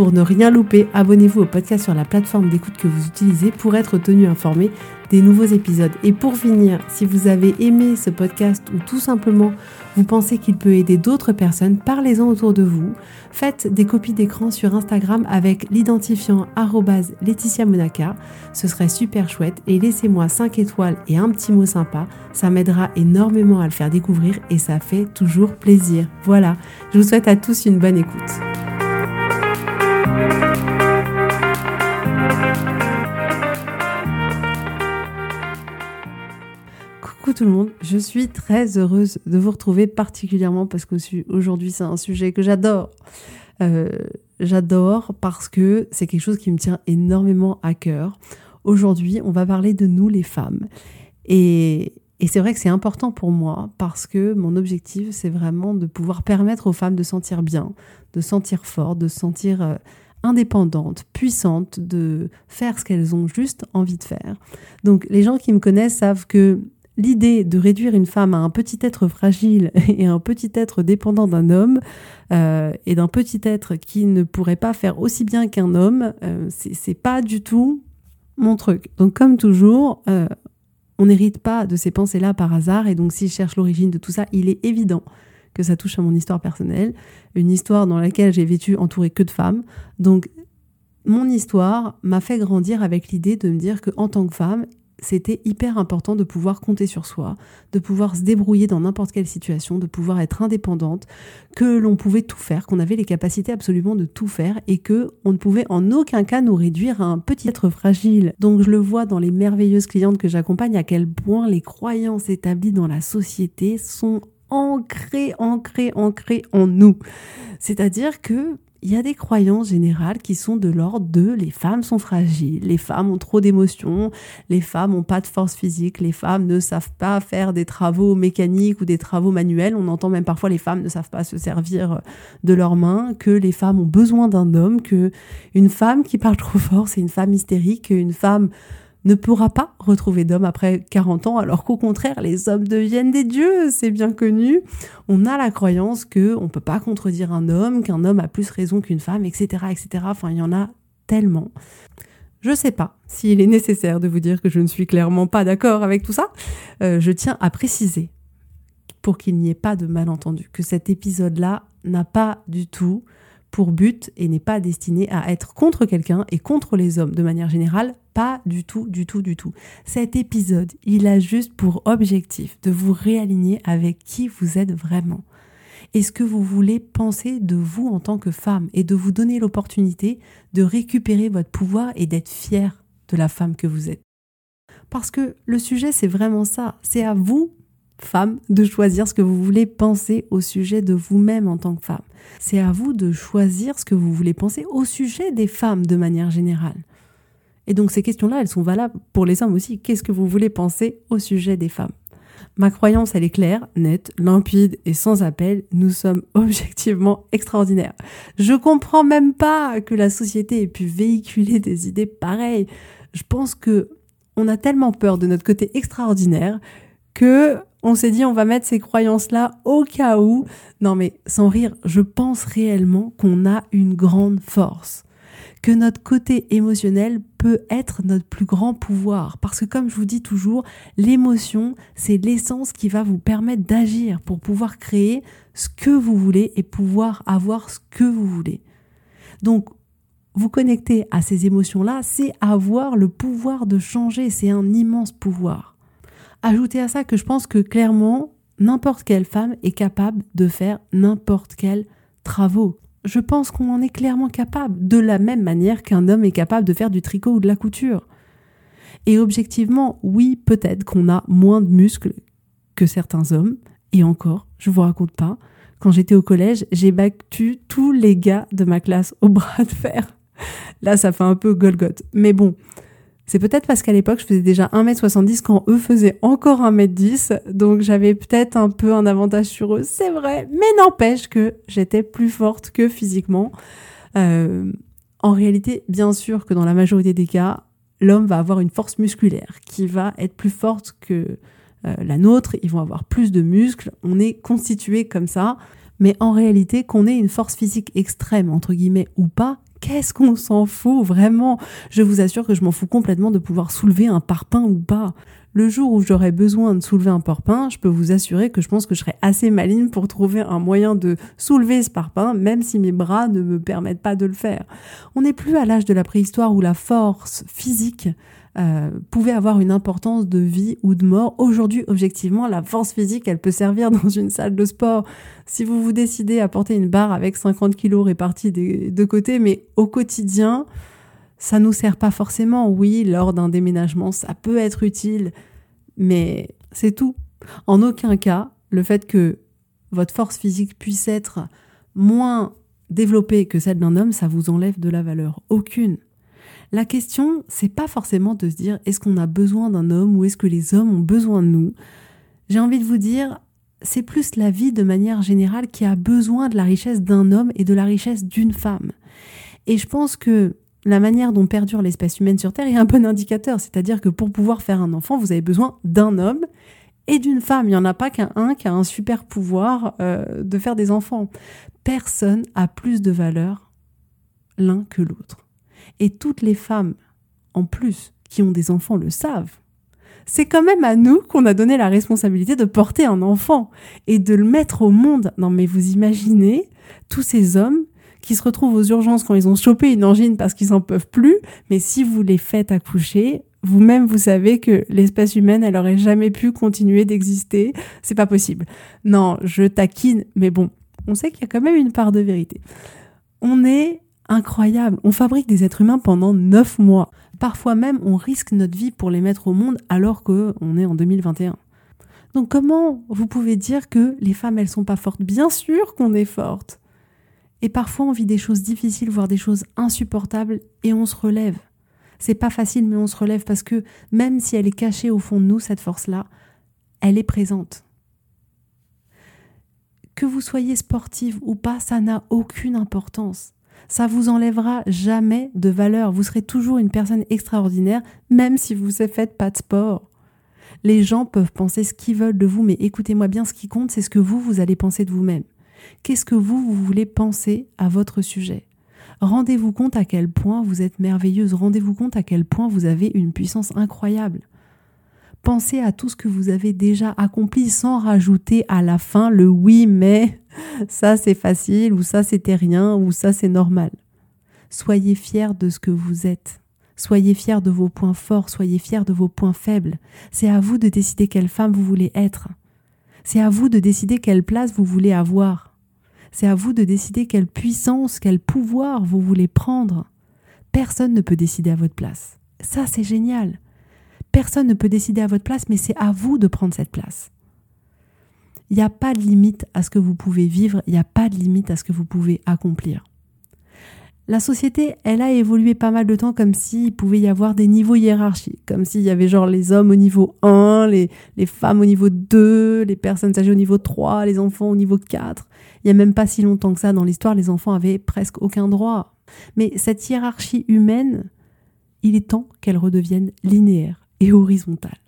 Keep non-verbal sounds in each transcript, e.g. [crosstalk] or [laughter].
Pour ne rien louper, abonnez-vous au podcast sur la plateforme d'écoute que vous utilisez pour être tenu informé des nouveaux épisodes. Et pour finir, si vous avez aimé ce podcast ou tout simplement vous pensez qu'il peut aider d'autres personnes, parlez-en autour de vous. Faites des copies d'écran sur Instagram avec l'identifiant Laetitia Monaca. Ce serait super chouette et laissez-moi 5 étoiles et un petit mot sympa. Ça m'aidera énormément à le faire découvrir et ça fait toujours plaisir. Voilà, je vous souhaite à tous une bonne écoute. Coucou tout le monde, je suis très heureuse de vous retrouver particulièrement parce qu'aujourd'hui c'est un sujet que j'adore. Euh, j'adore parce que c'est quelque chose qui me tient énormément à cœur. Aujourd'hui, on va parler de nous les femmes. Et, c'est vrai que c'est important pour moi parce que mon objectif, c'est vraiment de pouvoir permettre aux femmes de sentir bien, de sentir fort, de sentir euh, indépendantes, puissantes, de faire ce qu'elles ont juste envie de faire. Donc les gens qui me connaissent savent que l'idée de réduire une femme à un petit être fragile [laughs] et un petit être dépendant d'un homme euh, et d'un petit être qui ne pourrait pas faire aussi bien qu'un homme, euh, c'est pas du tout mon truc. Donc comme toujours, euh, on n'hérite pas de ces pensées-là par hasard et donc si je cherche l'origine de tout ça, il est évident que ça touche à mon histoire personnelle, une histoire dans laquelle j'ai vécu entourée que de femmes. Donc mon histoire m'a fait grandir avec l'idée de me dire que en tant que femme, c'était hyper important de pouvoir compter sur soi, de pouvoir se débrouiller dans n'importe quelle situation, de pouvoir être indépendante, que l'on pouvait tout faire, qu'on avait les capacités absolument de tout faire et que on ne pouvait en aucun cas nous réduire à un petit être fragile. Donc je le vois dans les merveilleuses clientes que j'accompagne à quel point les croyances établies dans la société sont ancrées, ancrées, ancrées en nous. C'est-à-dire que il y a des croyances générales qui sont de l'ordre de les femmes sont fragiles, les femmes ont trop d'émotions, les femmes ont pas de force physique, les femmes ne savent pas faire des travaux mécaniques ou des travaux manuels. On entend même parfois les femmes ne savent pas se servir de leurs mains, que les femmes ont besoin d'un homme, que une femme qui parle trop fort, c'est une femme hystérique, une femme ne pourra pas retrouver d'homme après 40 ans, alors qu'au contraire, les hommes deviennent des dieux, c'est bien connu. On a la croyance que on peut pas contredire un homme, qu'un homme a plus raison qu'une femme, etc., etc. Enfin, il y en a tellement. Je sais pas s'il est nécessaire de vous dire que je ne suis clairement pas d'accord avec tout ça. Euh, je tiens à préciser, pour qu'il n'y ait pas de malentendu, que cet épisode-là n'a pas du tout pour but et n'est pas destiné à être contre quelqu'un et contre les hommes de manière générale, pas du tout, du tout, du tout. Cet épisode, il a juste pour objectif de vous réaligner avec qui vous êtes vraiment et ce que vous voulez penser de vous en tant que femme et de vous donner l'opportunité de récupérer votre pouvoir et d'être fier de la femme que vous êtes. Parce que le sujet, c'est vraiment ça. C'est à vous femme, de choisir ce que vous voulez penser au sujet de vous-même en tant que femme. C'est à vous de choisir ce que vous voulez penser au sujet des femmes de manière générale. Et donc ces questions-là, elles sont valables pour les hommes aussi. Qu'est-ce que vous voulez penser au sujet des femmes? Ma croyance, elle est claire, nette, limpide et sans appel. Nous sommes [laughs] objectivement extraordinaires. Je comprends même pas que la société ait pu véhiculer des idées pareilles. Je pense que on a tellement peur de notre côté extraordinaire que on s'est dit on va mettre ces croyances-là au cas où. Non mais sans rire, je pense réellement qu'on a une grande force. Que notre côté émotionnel peut être notre plus grand pouvoir. Parce que comme je vous dis toujours, l'émotion, c'est l'essence qui va vous permettre d'agir pour pouvoir créer ce que vous voulez et pouvoir avoir ce que vous voulez. Donc, vous connecter à ces émotions-là, c'est avoir le pouvoir de changer. C'est un immense pouvoir. Ajoutez à ça que je pense que clairement, n'importe quelle femme est capable de faire n'importe quel travaux. Je pense qu'on en est clairement capable, de la même manière qu'un homme est capable de faire du tricot ou de la couture. Et objectivement, oui, peut-être qu'on a moins de muscles que certains hommes, et encore, je vous raconte pas, quand j'étais au collège, j'ai battu tous les gars de ma classe au [laughs] bras de fer. Là, ça fait un peu Golgoth. Mais bon, C'est peut-être parce qu'à l'époque, je faisais déjà 1m70 quand eux faisaient encore 1m10. Donc j'avais peut-être un peu un avantage sur eux, c'est vrai. Mais n'empêche que j'étais plus forte que physiquement. Euh, en réalité, bien sûr que dans la majorité des cas, l'homme va avoir une force musculaire qui va être plus forte que euh, la nôtre. Ils vont avoir plus de muscles. On est constitué comme ça. Mais en réalité, qu'on ait une force physique extrême, entre guillemets, ou pas, qu'est-ce qu'on s'en fout vraiment? Je vous assure que je m'en fous complètement de pouvoir soulever un parpaing ou pas. Le jour où j'aurais besoin de soulever un parpaing, je peux vous assurer que je pense que je serais assez maligne pour trouver un moyen de soulever ce parpaing, même si mes bras ne me permettent pas de le faire. On n'est plus à l'âge de la préhistoire où la force physique euh, pouvait avoir une importance de vie ou de mort. Aujourd'hui, objectivement, la force physique, elle peut servir [laughs] dans une salle de sport. Si vous vous décidez à porter une barre avec 50 kilos répartis des deux côtés, mais au quotidien, ça nous sert pas forcément. Oui, lors d'un déménagement, ça peut être utile, mais c'est tout. En aucun cas, le fait que votre force physique puisse être moins développée que celle d'un homme, ça vous enlève de la valeur. Aucune. La question, c'est pas forcément de se dire est-ce qu'on a besoin d'un homme ou est-ce que les hommes ont besoin de nous? J'ai envie de vous dire, c'est plus la vie de manière générale qui a besoin de la richesse d'un homme et de la richesse d'une femme. Et je pense que la manière dont perdure l'espèce humaine sur Terre est un bon indicateur. C'est-à-dire que pour pouvoir faire un enfant, vous avez besoin d'un homme et d'une femme. Il n'y en a pas qu'un un qui a un super pouvoir euh, de faire des enfants. Personne a plus de valeur l'un que l'autre. Et toutes les femmes, en plus, qui ont des enfants le savent. C'est quand même à nous qu'on a donné la responsabilité de porter un enfant et de le mettre au monde. Non mais vous imaginez tous ces hommes qui se retrouvent aux urgences quand ils ont chopé une angine parce qu'ils n'en peuvent plus, mais si vous les faites accoucher, vous-même vous savez que l'espèce humaine, elle aurait jamais pu continuer d'exister. C'est pas possible. Non, je taquine, mais bon, on sait qu'il y a quand même une part de vérité. On est incroyable. On fabrique des êtres humains pendant neuf mois. Parfois même, on risque notre vie pour les mettre au monde alors qu'on est en 2021. Donc comment vous pouvez dire que les femmes, elles sont pas fortes? Bien sûr qu'on est forte. Et parfois, on vit des choses difficiles, voire des choses insupportables, et on se relève. C'est pas facile, mais on se relève parce que même si elle est cachée au fond de nous, cette force-là, elle est présente. Que vous soyez sportive ou pas, ça n'a aucune importance ça vous enlèvera jamais de valeur. Vous serez toujours une personne extraordinaire, même si vous ne faites pas de sport. Les gens peuvent penser ce qu'ils veulent de vous, mais écoutez-moi bien, ce qui compte, c'est ce que vous, vous allez penser de vous-même. Qu'est-ce que vous, vous voulez penser à votre sujet? Rendez-vous compte à quel point vous êtes merveilleuse, rendez-vous compte à quel point vous avez une puissance incroyable. Pensez à tout ce que vous avez déjà accompli sans rajouter à la fin le oui mais ça c'est facile ou ça c'était rien ou ça c'est normal. Soyez fiers de ce que vous êtes. Soyez fiers de vos points forts, soyez fiers de vos points faibles. C'est à vous de décider quelle femme vous voulez être. C'est à vous de décider quelle place vous voulez avoir. C'est à vous de décider quelle puissance, quel pouvoir vous voulez prendre. Personne ne peut décider à votre place. Ça, c'est génial. Personne ne peut décider à votre place, mais c'est à vous de prendre cette place. Il n'y a pas de limite à ce que vous pouvez vivre, il n'y a pas de limite à ce que vous pouvez accomplir. La société, elle a évolué pas mal de temps comme s'il pouvait y avoir des niveaux hiérarchiques, comme s'il y avait genre les hommes au niveau 1, les, femmes au niveau 2, les personnes âgées au niveau 3, les enfants au niveau 4. Il n'y a même pas si longtemps que ça dans l'histoire, les enfants avaient presque aucun droit. Mais cette hiérarchie humaine, il est temps qu'elle redevienne linéaire et horizontale.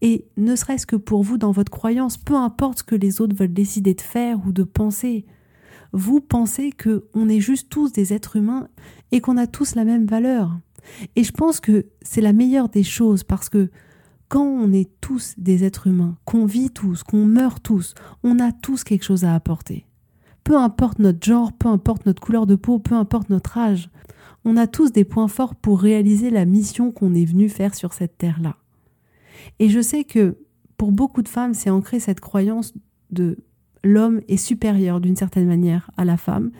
Et ne serait-ce que pour vous dans votre croyance, peu importe ce que les autres veulent décider de faire ou de penser, vous pensez que on est juste tous des êtres humains et qu'on a tous la même valeur. Et je pense que c'est la meilleure des choses parce que quand on est tous des êtres humains, qu'on vit tous, qu'on meurt tous, on a tous quelque chose à apporter. Peu importe notre genre, peu importe notre couleur de peau, peu importe notre âge, on a tous des points forts pour réaliser la mission qu'on est venu faire sur cette terre-là. Et je sais que pour beaucoup de femmes, c'est ancré cette croyance de l'homme est supérieur d'une certaine manière à la femme.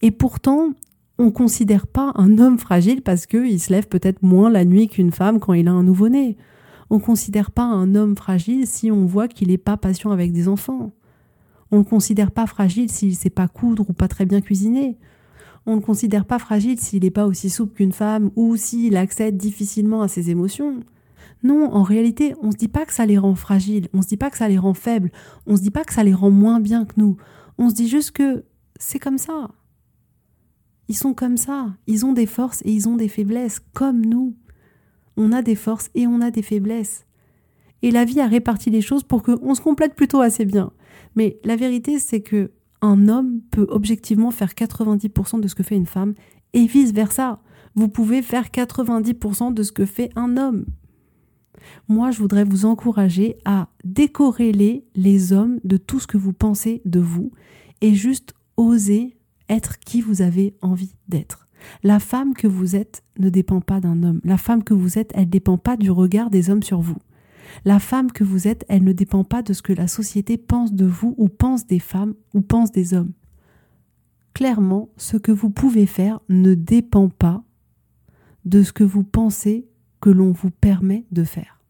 Et pourtant, on ne considère pas un homme fragile parce qu'il se lève peut-être moins la nuit qu'une femme quand il a un nouveau-né. On ne considère pas un homme fragile si on voit qu'il n'est pas patient avec des enfants. On ne considère pas fragile s'il ne sait pas coudre ou pas très bien cuisiner. On ne considère pas fragile s'il n'est pas aussi souple qu'une femme ou s'il accède difficilement à ses émotions. Non, en réalité, on ne se dit pas que ça les rend fragiles, on ne se dit pas que ça les rend faibles, on ne se dit pas que ça les rend moins bien que nous. On se dit juste que c'est comme ça. Ils sont comme ça, ils ont des forces et ils ont des faiblesses, comme nous. On a des forces et on a des faiblesses. Et la vie a réparti les choses pour qu'on se complète plutôt assez bien. Mais la vérité, c'est que un homme peut objectivement faire 90% de ce que fait une femme et vice versa. Vous pouvez faire 90% de ce que fait un homme. Moi, je voudrais vous encourager à décorréler les hommes de tout ce que vous pensez de vous et juste oser être qui vous avez envie d'être. La femme que vous êtes ne dépend pas d'un homme. La femme que vous êtes, elle ne dépend pas du regard des hommes sur vous. La femme que vous êtes, elle ne dépend pas de ce que la société pense de vous ou pense des femmes ou pense des hommes. Clairement, ce que vous pouvez faire ne dépend pas de ce que vous pensez que l'on vous permet de faire.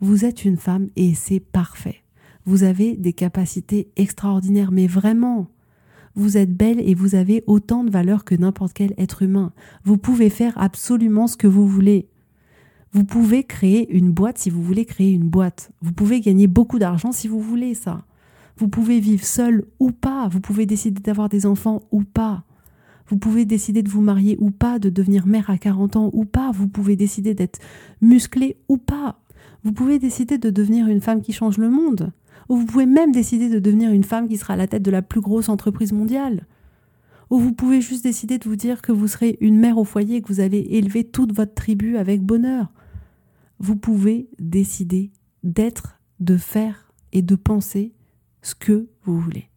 Vous êtes une femme et c'est parfait. Vous avez des capacités extraordinaires, mais vraiment, vous êtes belle et vous avez autant de valeur que n'importe quel être humain. Vous pouvez faire absolument ce que vous voulez. Vous pouvez créer une boîte si vous voulez créer une boîte. Vous pouvez gagner beaucoup d'argent si vous voulez ça. Vous pouvez vivre seul ou pas. Vous pouvez décider d'avoir des enfants ou pas. Vous pouvez décider de vous marier ou pas, de devenir mère à 40 ans ou pas. Vous pouvez décider d'être musclé ou pas. Vous pouvez décider de devenir une femme qui change le monde. Ou vous pouvez même décider de devenir une femme qui sera à la tête de la plus grosse entreprise mondiale. Ou vous pouvez juste décider de vous dire que vous serez une mère au foyer et que vous allez élever toute votre tribu avec bonheur. Vous pouvez décider d'être, de faire et de penser ce que vous voulez.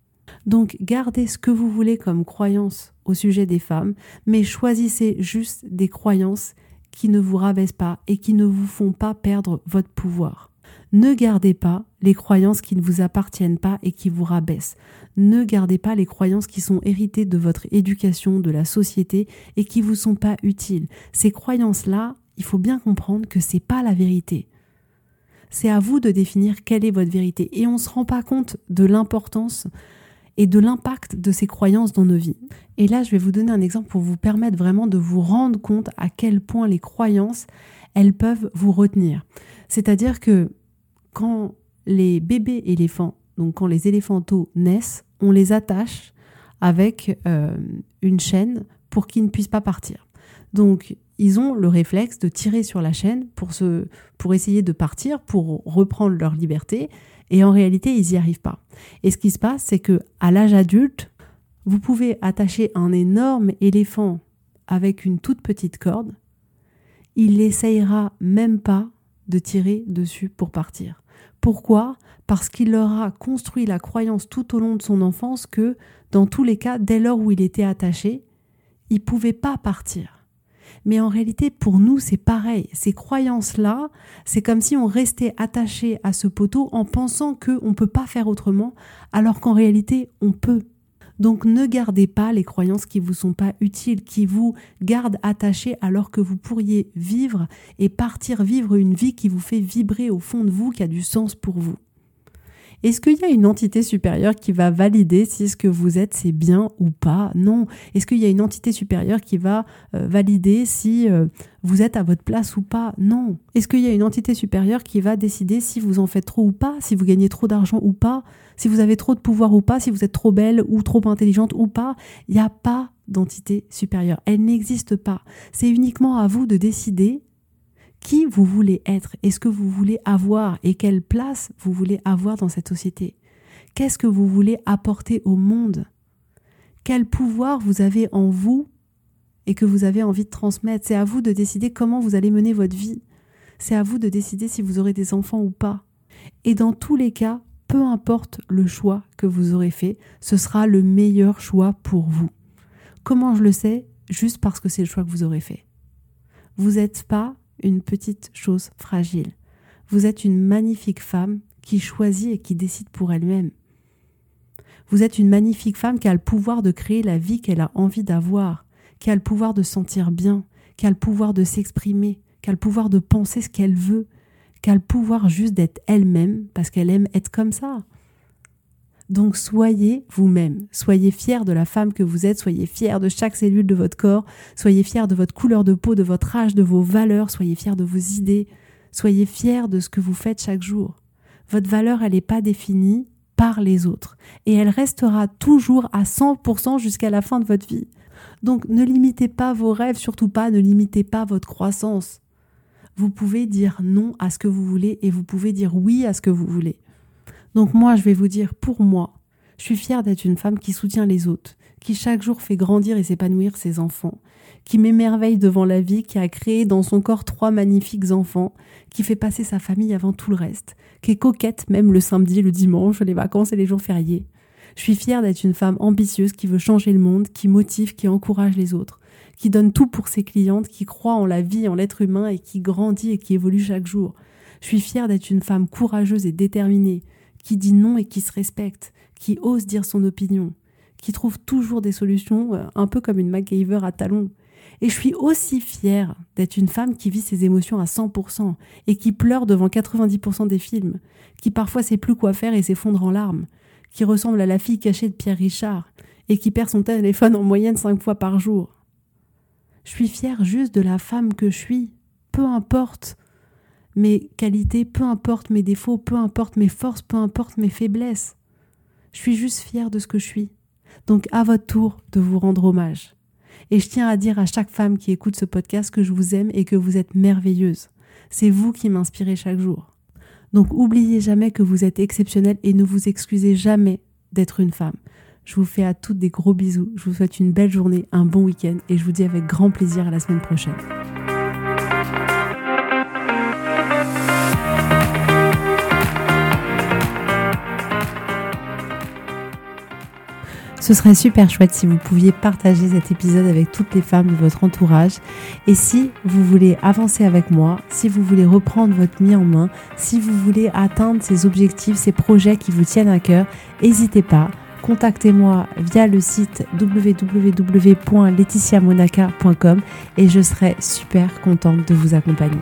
Donc gardez ce que vous voulez comme croyance au sujet des femmes, mais choisissez juste des croyances qui ne vous rabaissent pas et qui ne vous font pas perdre votre pouvoir. Ne gardez pas les croyances qui ne vous appartiennent pas et qui vous rabaissent. Ne gardez pas les croyances qui sont héritées de votre éducation, de la société et qui vous sont pas utiles. Ces croyances-là, il faut bien comprendre que c'est pas la vérité. C'est à vous de définir quelle est votre vérité et on ne se rend pas compte de l'importance et de l'impact de ces croyances dans nos vies. Et là, je vais vous donner un exemple pour vous permettre vraiment de vous rendre compte à quel point les croyances, elles peuvent vous retenir. C'est-à-dire que quand les bébés éléphants, donc quand les éléphantos naissent, on les attache avec euh, une chaîne pour qu'ils ne puissent pas partir. Donc ils ont le réflexe de tirer sur la chaîne pour, se, pour essayer de partir, pour reprendre leur liberté, et en réalité ils n'y arrivent pas. Et ce qui se passe, c'est que à l'âge adulte, vous pouvez attacher un énorme éléphant avec une toute petite corde, il n'essayera même pas de tirer dessus pour partir. Pourquoi? Parce qu'il leur a construit la croyance tout au long de son enfance que, dans tous les cas, dès lors où il était attaché, il ne pouvait pas partir. Mais en réalité, pour nous, c'est pareil. Ces croyances-là, c'est comme si on restait attaché à ce poteau en pensant qu'on ne peut pas faire autrement, alors qu'en réalité, on peut. Donc ne gardez pas les croyances qui vous sont pas utiles, qui vous gardent attachés alors que vous pourriez vivre et partir vivre une vie qui vous fait vibrer au fond de vous, qui a du sens pour vous. Est-ce qu'il y a une entité supérieure qui va valider si ce que vous êtes c'est bien ou pas? Non. Est-ce qu'il y a une entité supérieure qui va euh, valider si euh, vous êtes à votre place ou pas? Non. Est-ce qu'il y a une entité supérieure qui va décider si vous en faites trop ou pas, si vous gagnez trop d'argent ou pas, si vous avez trop de pouvoir ou pas, si vous êtes trop belle ou trop intelligente ou pas? Il n'y a pas d'entité supérieure. Elle n'existe pas. C'est uniquement à vous de décider qui vous voulez être? Et ce que vous voulez avoir? Et quelle place vous voulez avoir dans cette société? Qu'est-ce que vous voulez apporter au monde? Quel pouvoir vous avez en vous et que vous avez envie de transmettre? C'est à vous de décider comment vous allez mener votre vie. C'est à vous de décider si vous aurez des enfants ou pas. Et dans tous les cas, peu importe le choix que vous aurez fait, ce sera le meilleur choix pour vous. Comment je le sais? Juste parce que c'est le choix que vous aurez fait. Vous n'êtes pas une petite chose fragile. Vous êtes une magnifique femme qui choisit et qui décide pour elle-même. Vous êtes une magnifique femme qui a le pouvoir de créer la vie qu'elle a envie d'avoir, qui a le pouvoir de sentir bien, qui a le pouvoir de s'exprimer, qui a le pouvoir de penser ce qu'elle veut, qui a le pouvoir juste d'être elle-même parce qu'elle aime être comme ça. Donc soyez vous-même, soyez fiers de la femme que vous êtes, soyez fiers de chaque cellule de votre corps, soyez fiers de votre couleur de peau, de votre âge, de vos valeurs, soyez fiers de vos idées, soyez fiers de ce que vous faites chaque jour. Votre valeur, elle n'est pas définie par les autres et elle restera toujours à 100% jusqu'à la fin de votre vie. Donc ne limitez pas vos rêves, surtout pas, ne limitez pas votre croissance. Vous pouvez dire non à ce que vous voulez et vous pouvez dire oui à ce que vous voulez. Donc moi, je vais vous dire, pour moi, je suis fière d'être une femme qui soutient les autres, qui chaque jour fait grandir et s'épanouir ses enfants, qui m'émerveille devant la vie, qui a créé dans son corps trois magnifiques enfants, qui fait passer sa famille avant tout le reste, qui est coquette même le samedi, le dimanche, les vacances et les jours fériés. Je suis fière d'être une femme ambitieuse qui veut changer le monde, qui motive, qui encourage les autres, qui donne tout pour ses clientes, qui croit en la vie, en l'être humain et qui grandit et qui évolue chaque jour. Je suis fière d'être une femme courageuse et déterminée, qui dit non et qui se respecte, qui ose dire son opinion, qui trouve toujours des solutions, euh, un peu comme une MacGyver à talons. Et je suis aussi fière d'être une femme qui vit ses émotions à 100% et qui pleure devant 90% des films, qui parfois sait plus quoi faire et s'effondre en larmes, qui ressemble à la fille cachée de Pierre Richard et qui perd son téléphone en moyenne cinq fois par jour. Je suis fière juste de la femme que je suis, peu importe mes qualités, peu importe mes défauts, peu importe mes forces, peu importe mes faiblesses. Je suis juste fière de ce que je suis. Donc à votre tour de vous rendre hommage. Et je tiens à dire à chaque femme qui écoute ce podcast que je vous aime et que vous êtes merveilleuse. C'est vous qui m'inspirez chaque jour. Donc oubliez jamais que vous êtes exceptionnelle et ne vous excusez jamais d'être une femme. Je vous fais à toutes des gros bisous. Je vous souhaite une belle journée, un bon week-end et je vous dis avec grand plaisir à la semaine prochaine. Ce serait super chouette si vous pouviez partager cet épisode avec toutes les femmes de votre entourage. Et si vous voulez avancer avec moi, si vous voulez reprendre votre mis en main, si vous voulez atteindre ces objectifs, ces projets qui vous tiennent à cœur, n'hésitez pas. Contactez-moi via le site www.laetitiamonaca.com et je serai super contente de vous accompagner.